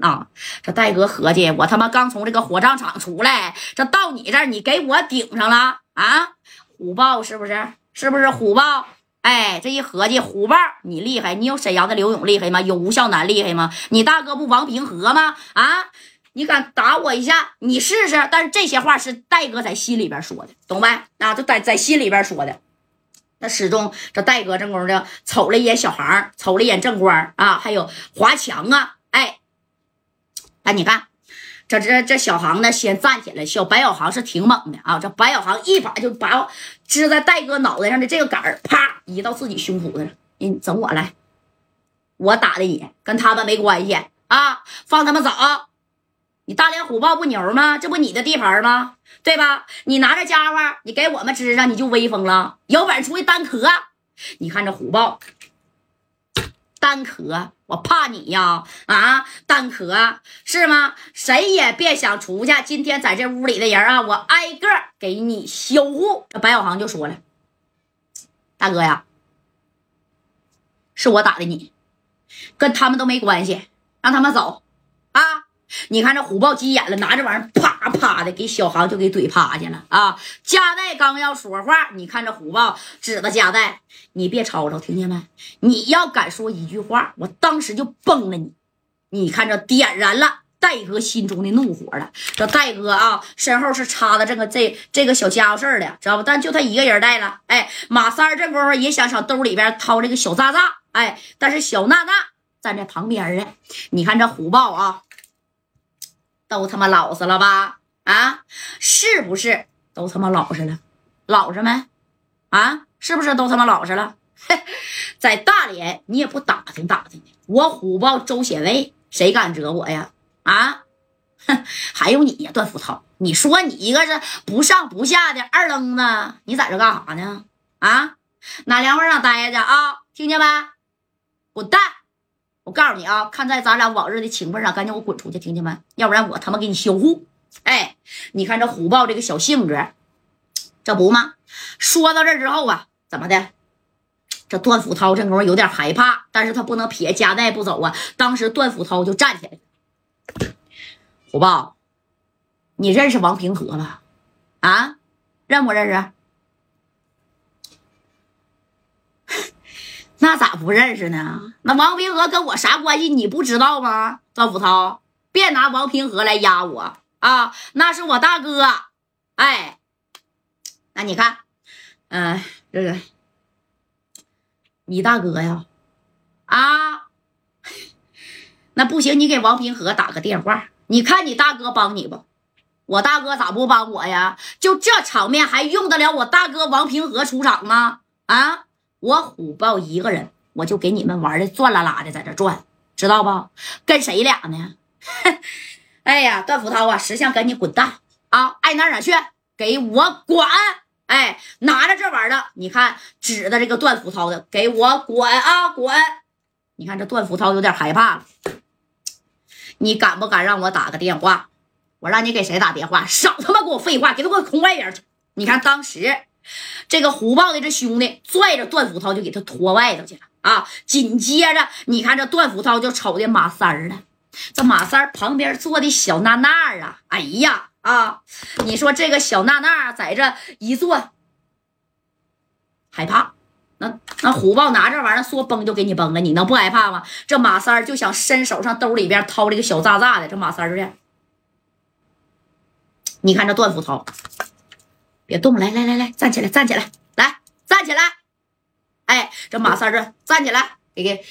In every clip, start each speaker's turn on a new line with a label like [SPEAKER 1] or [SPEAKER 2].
[SPEAKER 1] 啊！这戴哥合计，我他妈刚从这个火葬场出来，这到你这儿，你给我顶上了啊！虎豹是不是？是不是虎豹？哎，这一合计，虎豹你厉害，你有沈阳的刘勇厉害吗？有吴孝南厉害吗？你大哥不王平和吗？啊！你敢打我一下，你试试。但是这些话是戴哥在心里边说的，懂呗？啊，就在在心里边说的。那始终这戴哥正宫的瞅了一眼小航，瞅了一眼正官啊，还有华强啊，哎，你看，这这这小航呢，先站起来，小白小航是挺猛的啊，这白小航一把就把支在戴哥脑袋上的这个杆儿，啪移到自己胸脯子上，你整我来，我打的你，跟他们没关系啊，放他们走。你大连虎豹不牛吗？这不你的地盘吗？对吧？你拿着家伙，你给我们支上，你就威风了。有本事出去单壳！你看这虎豹单壳，我怕你呀！啊，单壳是吗？谁也别想出去。今天在这屋里的人啊，我挨个给你修护。这白小航就说了：“大哥呀，是我打的你，跟他们都没关系，让他们走啊！”你看这虎豹急眼了，拿这玩意儿啪啪的给小航就给怼趴下了啊！加代刚要说话，你看这虎豹指着加代，你别吵吵，听见没？你要敢说一句话，我当时就崩了你！你看这点燃了戴哥心中的怒火了。这戴哥啊，身后是插的这个这这个小家伙事儿的，知道不？但就他一个人带了。哎，马三这功夫也想上兜里边掏这个小炸炸，哎，但是小娜娜站在旁边呢。你看这虎豹啊。都他妈老实了吧？啊，是不是都他妈老实了？老实没？啊，是不是都他妈老实了？在大连你也不打听打听我虎豹周显卫谁敢惹我呀？啊，哼，还有你呀，段福涛，你说你一个是不上不下的二愣子，你在这干啥呢？啊，哪凉快上待着啊？听见没？滚蛋！我告诉你啊，看在咱俩往日的情分上，赶紧给我滚出去，听见没？要不然我他妈给你销户！哎，你看这虎豹这个小性格，这不吗？说到这之后啊，怎么的？这段福涛这功夫有点害怕，但是他不能撇家带不走啊。当时段福涛就站起来虎豹，你认识王平和了？啊，认不认识？那咋不认识呢？那王平和跟我啥关系？你不知道吗？段福涛，别拿王平和来压我啊！那是我大哥。哎，那你看，嗯，这个你大哥呀？啊，那不行，你给王平和打个电话，你看你大哥帮你不？我大哥咋不帮我呀？就这场面还用得了我大哥王平和出场吗？啊？我虎豹一个人，我就给你们玩的转啦啦的，在这转，知道不？跟谁俩呢？哎呀，段福涛啊，识相赶紧滚蛋啊！爱哪哪去，给我滚！哎，拿着这玩意儿，你看指的这个段福涛的，给我滚啊滚！你看这段福涛有点害怕了，你敢不敢让我打个电话？我让你给谁打电话？少他妈给我废话，给他给我空外边去！你看当时。这个虎豹的这兄弟拽着段福涛就给他拖外头去了啊！紧接着，你看这段福涛就瞅见马三了。这马三儿旁边坐的小娜娜啊，哎呀啊！你说这个小娜娜在这一坐，害怕？那那虎豹拿这玩意儿说崩就给你崩了，你能不害怕吗？这马三儿就想伸手上兜里边掏这个小炸炸的。这马三儿这，你看这段福涛。别动！来来来来，站起来，站起来，来站起来！哎，这马三这站起来，给给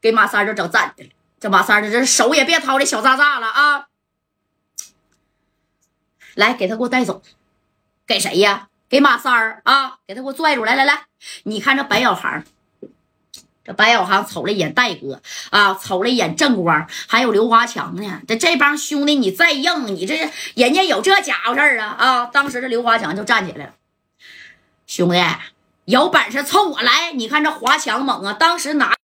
[SPEAKER 1] 给马三这整站起来。这马三这这手也别掏这小渣渣了啊！来，给他给我带走。给谁呀？给马三儿啊！给他给我拽住！来来来，你看这白小航。这白小航瞅了一眼戴哥啊，瞅了一眼正光，还有刘华强呢。这这帮兄弟，你再硬，你这人家有这家伙事儿啊啊！当时这刘华强就站起来了，兄弟，有本事冲我来！你看这华强猛啊，当时拿。